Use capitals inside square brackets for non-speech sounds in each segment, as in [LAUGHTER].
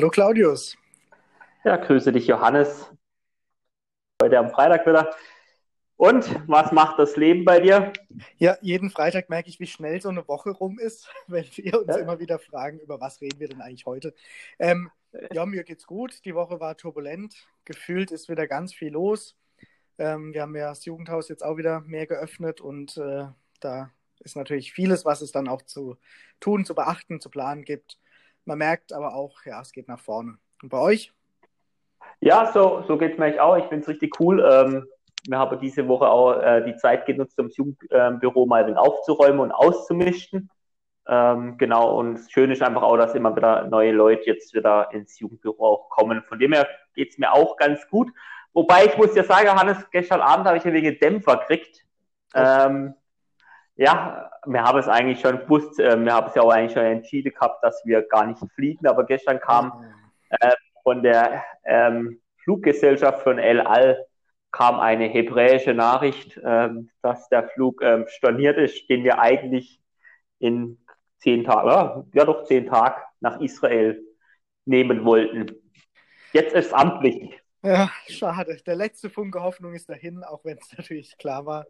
Hallo Claudius. Ja, grüße dich Johannes. Heute am Freitag wieder. Und was macht das Leben bei dir? Ja, jeden Freitag merke ich, wie schnell so eine Woche rum ist, [LAUGHS] wenn wir uns ja. immer wieder fragen, über was reden wir denn eigentlich heute. Ähm, ja, mir geht's gut. Die Woche war turbulent. Gefühlt ist wieder ganz viel los. Ähm, wir haben ja das Jugendhaus jetzt auch wieder mehr geöffnet und äh, da ist natürlich vieles, was es dann auch zu tun, zu beachten, zu planen gibt. Man merkt aber auch, ja, es geht nach vorne. Und bei euch? Ja, so, so geht es mir eigentlich auch. Ich finde es richtig cool. Ähm, wir haben diese Woche auch äh, die Zeit genutzt, um das Jugendbüro mal aufzuräumen und auszumischen. Ähm, genau, und schön ist einfach auch, dass immer wieder neue Leute jetzt wieder ins Jugendbüro auch kommen. Von dem her geht es mir auch ganz gut. Wobei ich muss ja sagen, Hannes, gestern Abend habe ich ein wenig Dämpfer gekriegt. Ähm, ja, wir haben es eigentlich schon gewusst, äh, wir haben es ja auch eigentlich schon entschieden gehabt, dass wir gar nicht fliegen, aber gestern kam äh, von der ähm, Fluggesellschaft von El Al kam eine hebräische Nachricht, äh, dass der Flug ähm, storniert ist, den wir eigentlich in zehn Tagen, ja doch zehn Tage nach Israel nehmen wollten. Jetzt ist es amtlich. Ja, schade. Der letzte Funke Hoffnung ist dahin, auch wenn es [LAUGHS] natürlich klar war,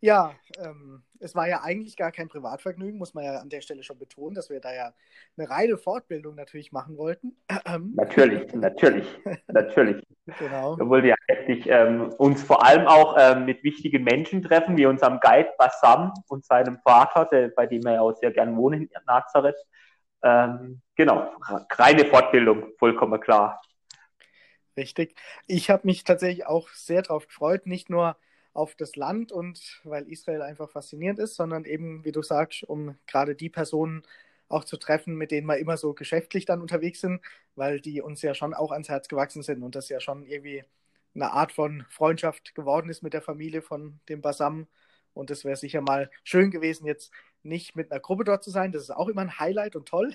ja, ähm, es war ja eigentlich gar kein Privatvergnügen, muss man ja an der Stelle schon betonen, dass wir da ja eine reine Fortbildung natürlich machen wollten. [CLEARS THROAT] Natürlich, natürlich, natürlich. Genau. Wir wollten ja wirklich ähm, uns vor allem auch ähm, mit wichtigen Menschen treffen, wie unserem Guide Bassam und seinem Vater, der, bei dem wir ja auch sehr gern wohnen in Nazareth. Ähm, genau, reine Fortbildung, vollkommen klar. Richtig. Ich habe mich tatsächlich auch sehr darauf gefreut, nicht nur auf das Land und weil Israel einfach faszinierend ist, sondern eben, wie du sagst, um gerade die Personen auch zu treffen, mit denen wir immer so geschäftlich dann unterwegs sind, weil die uns ja schon auch ans Herz gewachsen sind und das ja schon irgendwie eine Art von Freundschaft geworden ist mit der Familie von dem Basam. Und es wäre sicher mal schön gewesen, jetzt nicht mit einer Gruppe dort zu sein. Das ist auch immer ein Highlight und toll,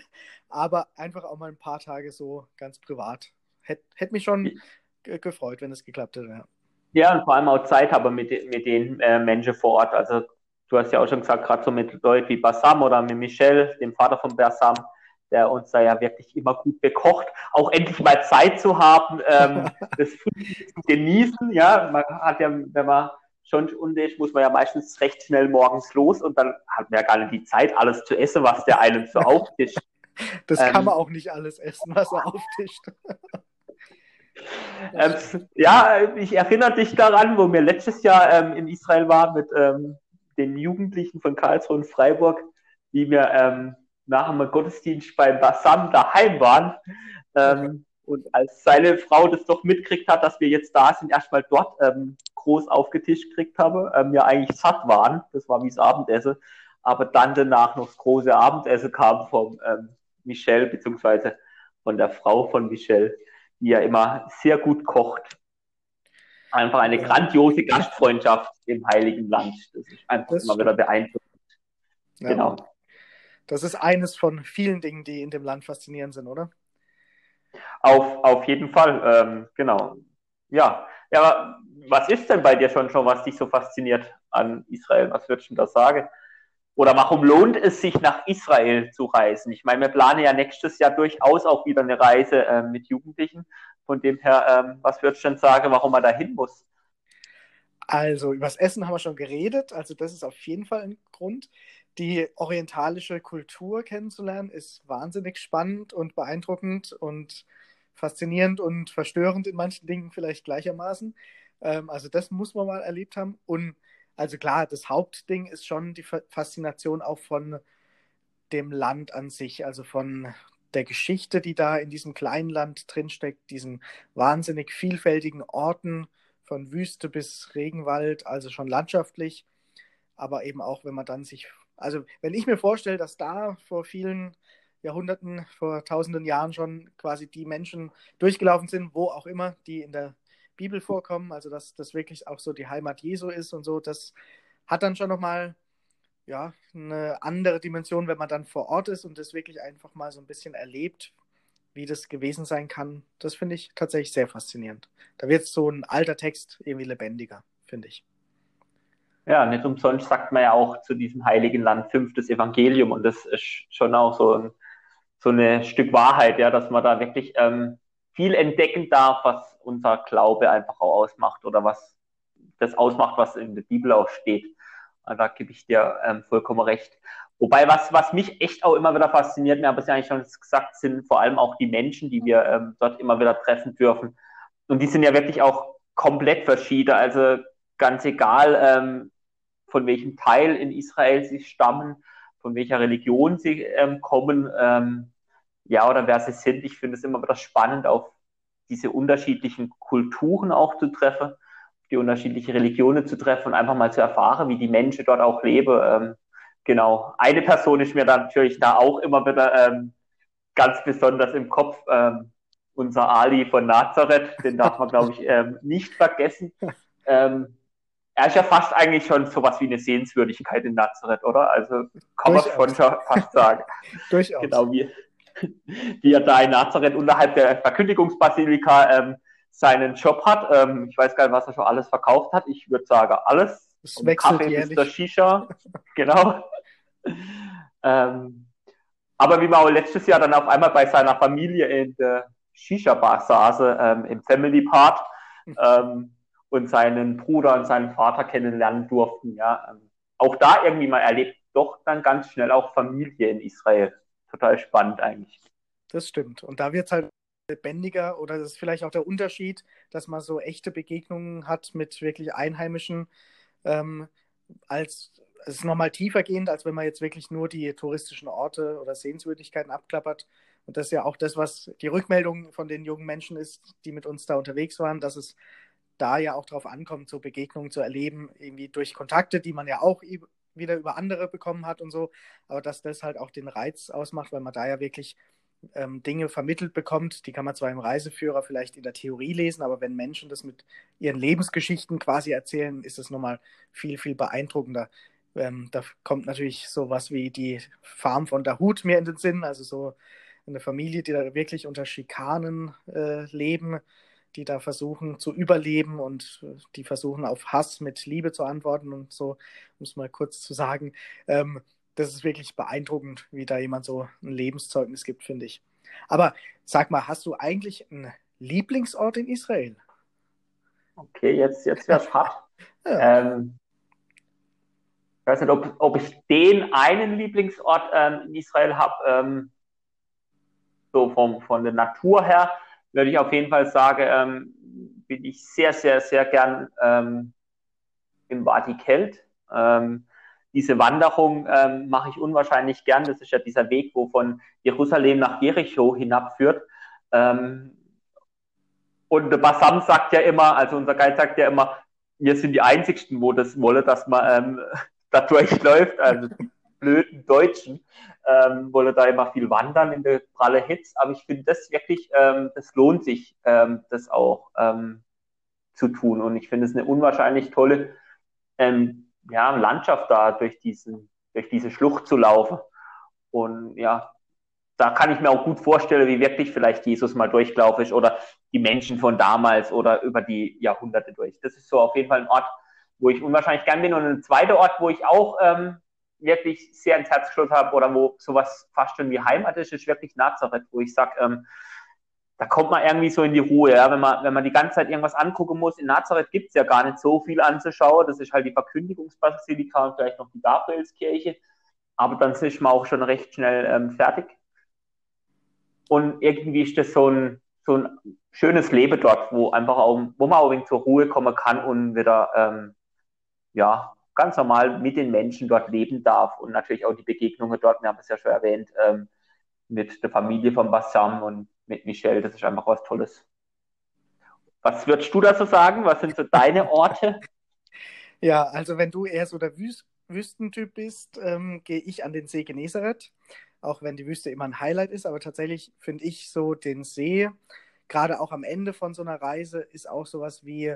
aber einfach auch mal ein paar Tage so ganz privat. Hätte hätt mich schon gefreut, wenn es geklappt hätte. Ja. Ja, und vor allem auch Zeit haben mit, mit den äh, Menschen vor Ort. Also du hast ja auch schon gesagt, gerade so mit Leuten wie Bassam oder mit Michel, dem Vater von Bassam, der uns da ja wirklich immer gut bekocht, auch endlich mal Zeit zu haben, ähm, [LAUGHS] das zu genießen. Ja, man hat ja, wenn man schon ist, muss man ja meistens recht schnell morgens los und dann hat man ja gar nicht die Zeit, alles zu essen, was der einem so [LAUGHS] auftischt. Das ähm, kann man auch nicht alles essen, was er auftischt. Ähm, ja, ich erinnere dich daran, wo wir letztes Jahr ähm, in Israel waren mit ähm, den Jugendlichen von Karlsruhe und Freiburg, wie wir ähm, nach dem Gottesdienst beim Bassam daheim waren. Ähm, und als seine Frau das doch mitkriegt hat, dass wir jetzt da sind, erstmal dort ähm, groß aufgetischt gekriegt ähm, ja eigentlich satt waren. Das war wie das Abendessen. Aber dann danach noch das große Abendessen kam vom Michel, beziehungsweise von der Frau von Michel die ja immer sehr gut kocht. Einfach eine grandiose Gastfreundschaft im Heiligen Land. Das ist einfach das immer wieder beeindruckend. Ja. Genau. Das ist eines von vielen Dingen, die in dem Land faszinierend sind, oder? Auf, auf jeden Fall, ähm, genau. Ja. ja, aber was ist denn bei dir schon schon, was dich so fasziniert an Israel? Was würdest du da sagen? Oder warum lohnt es sich nach Israel zu reisen? Ich meine, wir planen ja nächstes Jahr durchaus auch wieder eine Reise äh, mit Jugendlichen. Von dem her, ähm, was würdest du denn sagen, warum man da hin muss? Also, über das Essen haben wir schon geredet. Also, das ist auf jeden Fall ein Grund. Die orientalische Kultur kennenzulernen ist wahnsinnig spannend und beeindruckend und faszinierend und verstörend in manchen Dingen vielleicht gleichermaßen. Ähm, also, das muss man mal erlebt haben. Und also klar, das Hauptding ist schon die Faszination auch von dem Land an sich, also von der Geschichte, die da in diesem kleinen Land drinsteckt, diesen wahnsinnig vielfältigen Orten von Wüste bis Regenwald, also schon landschaftlich, aber eben auch, wenn man dann sich, also wenn ich mir vorstelle, dass da vor vielen Jahrhunderten, vor tausenden Jahren schon quasi die Menschen durchgelaufen sind, wo auch immer, die in der Bibel vorkommen, also dass das wirklich auch so die Heimat Jesu ist und so, das hat dann schon nochmal ja, eine andere Dimension, wenn man dann vor Ort ist und das wirklich einfach mal so ein bisschen erlebt, wie das gewesen sein kann. Das finde ich tatsächlich sehr faszinierend. Da wird so ein alter Text irgendwie lebendiger, finde ich. Ja, nicht umsonst sagt man ja auch zu diesem heiligen Land fünftes Evangelium und das ist schon auch so ein so ein Stück Wahrheit, ja, dass man da wirklich ähm, viel entdecken darf, was unser Glaube einfach auch ausmacht oder was das ausmacht, was in der Bibel auch steht. Und da gebe ich dir ähm, vollkommen recht. Wobei, was, was mich echt auch immer wieder fasziniert, mir habe es ja eigentlich schon gesagt, sind vor allem auch die Menschen, die wir ähm, dort immer wieder treffen dürfen. Und die sind ja wirklich auch komplett verschieden. Also ganz egal, ähm, von welchem Teil in Israel sie stammen, von welcher Religion sie ähm, kommen, ähm, ja, oder wer sie sind. Ich finde es immer wieder spannend, auf diese unterschiedlichen Kulturen auch zu treffen, die unterschiedlichen Religionen zu treffen und einfach mal zu erfahren, wie die Menschen dort auch leben. Ähm, genau. Eine Person ist mir dann natürlich da auch immer wieder ähm, ganz besonders im Kopf. Ähm, unser Ali von Nazareth, den darf man, glaube ich, [LAUGHS] ähm, nicht vergessen. Ähm, er ist ja fast eigentlich schon sowas wie eine Sehenswürdigkeit in Nazareth, oder? Also kann man schon fast sagen. [LAUGHS] Durchaus. Genau, wie, wie er da in Nazareth unterhalb der Verkündigungsbasilika ähm, seinen Job hat. Ähm, ich weiß gar nicht, was er schon alles verkauft hat. Ich würde sagen, alles. Es wechselt Kaffee jährlich. bis Shisha. [LAUGHS] genau. ähm, aber wie man auch letztes Jahr dann auf einmal bei seiner Familie in der Shisha-Bar saß, ähm, im Family Part, hm. ähm, und seinen Bruder und seinen Vater kennenlernen durften. Ja, ähm, auch da irgendwie mal erlebt, doch dann ganz schnell auch Familie in Israel. Total spannend eigentlich. Das stimmt. Und da wird es halt lebendiger oder das ist vielleicht auch der Unterschied, dass man so echte Begegnungen hat mit wirklich Einheimischen, ähm, als es ist nochmal tiefer gehend, als wenn man jetzt wirklich nur die touristischen Orte oder Sehenswürdigkeiten abklappert. Und das ist ja auch das, was die Rückmeldung von den jungen Menschen ist, die mit uns da unterwegs waren, dass es da ja auch darauf ankommt, so Begegnungen zu erleben, irgendwie durch Kontakte, die man ja auch wieder über andere bekommen hat und so, aber dass das halt auch den Reiz ausmacht, weil man da ja wirklich ähm, Dinge vermittelt bekommt, die kann man zwar im Reiseführer vielleicht in der Theorie lesen, aber wenn Menschen das mit ihren Lebensgeschichten quasi erzählen, ist es nochmal viel, viel beeindruckender. Ähm, da kommt natürlich sowas wie die Farm von Dahut mir in den Sinn, also so eine Familie, die da wirklich unter Schikanen äh, leben, die da versuchen zu überleben und äh, die versuchen auf Hass mit Liebe zu antworten und so, um es mal kurz zu sagen. Ähm, das ist wirklich beeindruckend, wie da jemand so ein Lebenszeugnis gibt, finde ich. Aber sag mal, hast du eigentlich einen Lieblingsort in Israel? Okay, jetzt, jetzt wäre es hart. [LAUGHS] Ja. Ähm, ich weiß nicht, ob, ob ich den einen Lieblingsort ähm, in Israel habe, ähm, so vom, von der Natur her würde ich auf jeden Fall sagen, ähm, bin ich sehr, sehr, sehr gern ähm, im Wadi Kelt. Ähm, diese Wanderung ähm, mache ich unwahrscheinlich gern. Das ist ja dieser Weg, wo von Jerusalem nach Jericho hinabführt. Ähm, und der Bassam sagt ja immer, also unser Guide sagt ja immer, wir sind die Einzigsten, wo das wolle, dass man ähm, [LAUGHS] da durchläuft. Also blöden Deutschen ähm, wolle da immer viel wandern in der pralle Hitze. Aber ich finde das wirklich, ähm, das lohnt sich, ähm, das auch ähm, zu tun. Und ich finde es eine unwahrscheinlich tolle ähm, ja, Landschaft da durch, diesen, durch diese Schlucht zu laufen. Und ja, da kann ich mir auch gut vorstellen, wie wirklich vielleicht Jesus mal durchgelaufen ist oder die Menschen von damals oder über die Jahrhunderte durch. Das ist so auf jeden Fall ein Ort, wo ich unwahrscheinlich gern bin. Und ein zweiter Ort, wo ich auch ähm, wirklich sehr ins Herz geschlossen habe oder wo sowas fast schon wie Heimat ist, ist wirklich Nazareth, wo ich sage, ähm, da kommt man irgendwie so in die Ruhe, ja, wenn man, wenn man die ganze Zeit irgendwas angucken muss. In Nazareth gibt es ja gar nicht so viel anzuschauen. Das ist halt die Verkündigungsbasilika und vielleicht noch die Gabrielskirche. Aber dann ist man auch schon recht schnell ähm, fertig. Und irgendwie ist das so ein, so ein schönes Leben dort, wo einfach auch, wo man auch zur Ruhe kommen kann und wieder ähm, ja, ganz normal mit den Menschen dort leben darf und natürlich auch die Begegnungen dort, wir haben es ja schon erwähnt, ähm, mit der Familie von Bassam und mit Michelle, das ist einfach was Tolles. Was würdest du dazu sagen? Was sind so deine [LAUGHS] Orte? Ja, also wenn du eher so der Wüst Wüstentyp bist, ähm, gehe ich an den See Genezareth, auch wenn die Wüste immer ein Highlight ist, aber tatsächlich finde ich so den See, gerade auch am Ende von so einer Reise, ist auch sowas wie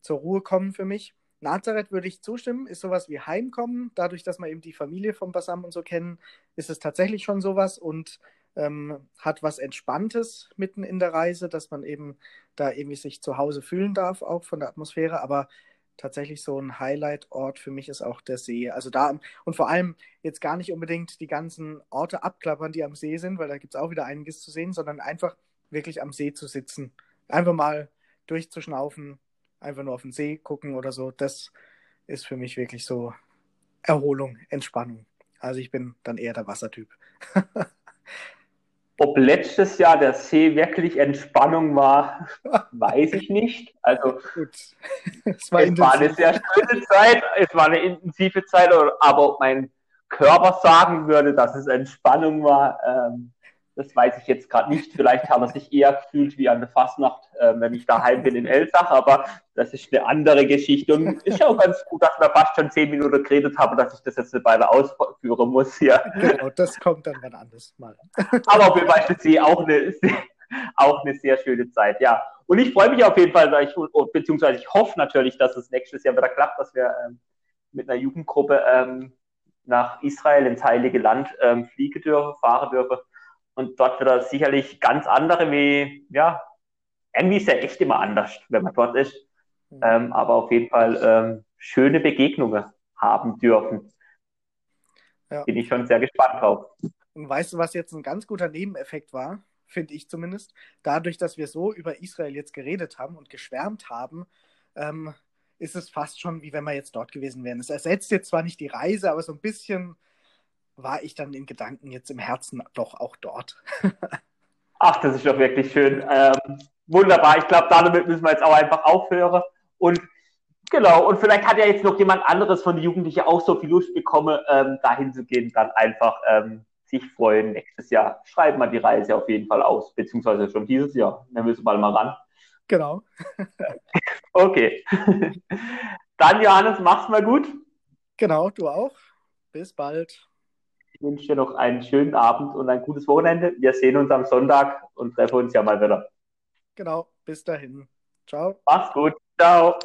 zur Ruhe kommen für mich. Nazareth würde ich zustimmen, ist sowas wie Heimkommen. Dadurch, dass man eben die Familie vom Bassam und so kennen, ist es tatsächlich schon sowas und ähm, hat was Entspanntes mitten in der Reise, dass man eben da irgendwie sich zu Hause fühlen darf, auch von der Atmosphäre. Aber tatsächlich so ein Highlight-Ort für mich ist auch der See. Also da und vor allem jetzt gar nicht unbedingt die ganzen Orte abklappern, die am See sind, weil da gibt es auch wieder einiges zu sehen, sondern einfach wirklich am See zu sitzen. Einfach mal durchzuschnaufen, einfach nur auf den See gucken oder so. Das ist für mich wirklich so Erholung, Entspannung. Also ich bin dann eher der Wassertyp. [LAUGHS] Ob letztes Jahr der See wirklich Entspannung war, [LAUGHS] weiß ich nicht. Also Gut. [LAUGHS] Es war, es war eine sehr schöne Zeit, es war eine intensive Zeit, aber ob mein Körper sagen würde, dass es Entspannung war, ähm, das weiß ich jetzt gerade nicht. Vielleicht hat er sich eher gefühlt wie an der Fastnacht, äh, wenn ich daheim bin in Elsach, aber das ist eine andere Geschichte. Und ist ja auch ganz gut, dass wir fast schon zehn Minuten geredet haben, dass ich das jetzt eine Weile ausführen muss hier. Genau, das kommt dann wann anders mal. aber auf jeden Fall ist sie auch eine, [LAUGHS] auch eine sehr schöne Zeit, ja. Und ich freue mich auf jeden Fall, ich, beziehungsweise ich hoffe natürlich, dass es nächstes Jahr wieder klappt, dass wir ähm, mit einer Jugendgruppe ähm, nach Israel ins Heilige Land ähm, fliegen dürfen, fahren dürfen und dort wird er sicherlich ganz andere wie, ja, irgendwie ist er echt immer anders, wenn man dort ist. Mhm. Ähm, aber auf jeden Fall ähm, schöne Begegnungen haben dürfen. Ja. Bin ich schon sehr gespannt drauf. Und weißt du, was jetzt ein ganz guter Nebeneffekt war, finde ich zumindest, dadurch, dass wir so über Israel jetzt geredet haben und geschwärmt haben, ähm, ist es fast schon wie wenn wir jetzt dort gewesen wären. Es ersetzt jetzt zwar nicht die Reise, aber so ein bisschen war ich dann in Gedanken jetzt im Herzen doch auch dort. [LAUGHS] Ach, das ist doch wirklich schön. Ähm, wunderbar. Ich glaube, damit müssen wir jetzt auch einfach aufhören. Und genau, und vielleicht hat ja jetzt noch jemand anderes von den Jugendlichen auch so viel Lust bekommen, ähm, dahin zu gehen, dann einfach ähm, sich freuen. Nächstes Jahr schreiben wir die Reise auf jeden Fall aus, beziehungsweise schon dieses Jahr. Dann müssen wir mal ran. Genau. [LAUGHS] okay. [LAUGHS] Dann, Johannes, mach's mal gut. Genau, du auch. Bis bald. Ich wünsche dir noch einen schönen Abend und ein gutes Wochenende. Wir sehen uns am Sonntag und treffen uns ja mal wieder. Genau, bis dahin. Ciao. Mach's gut. Ciao.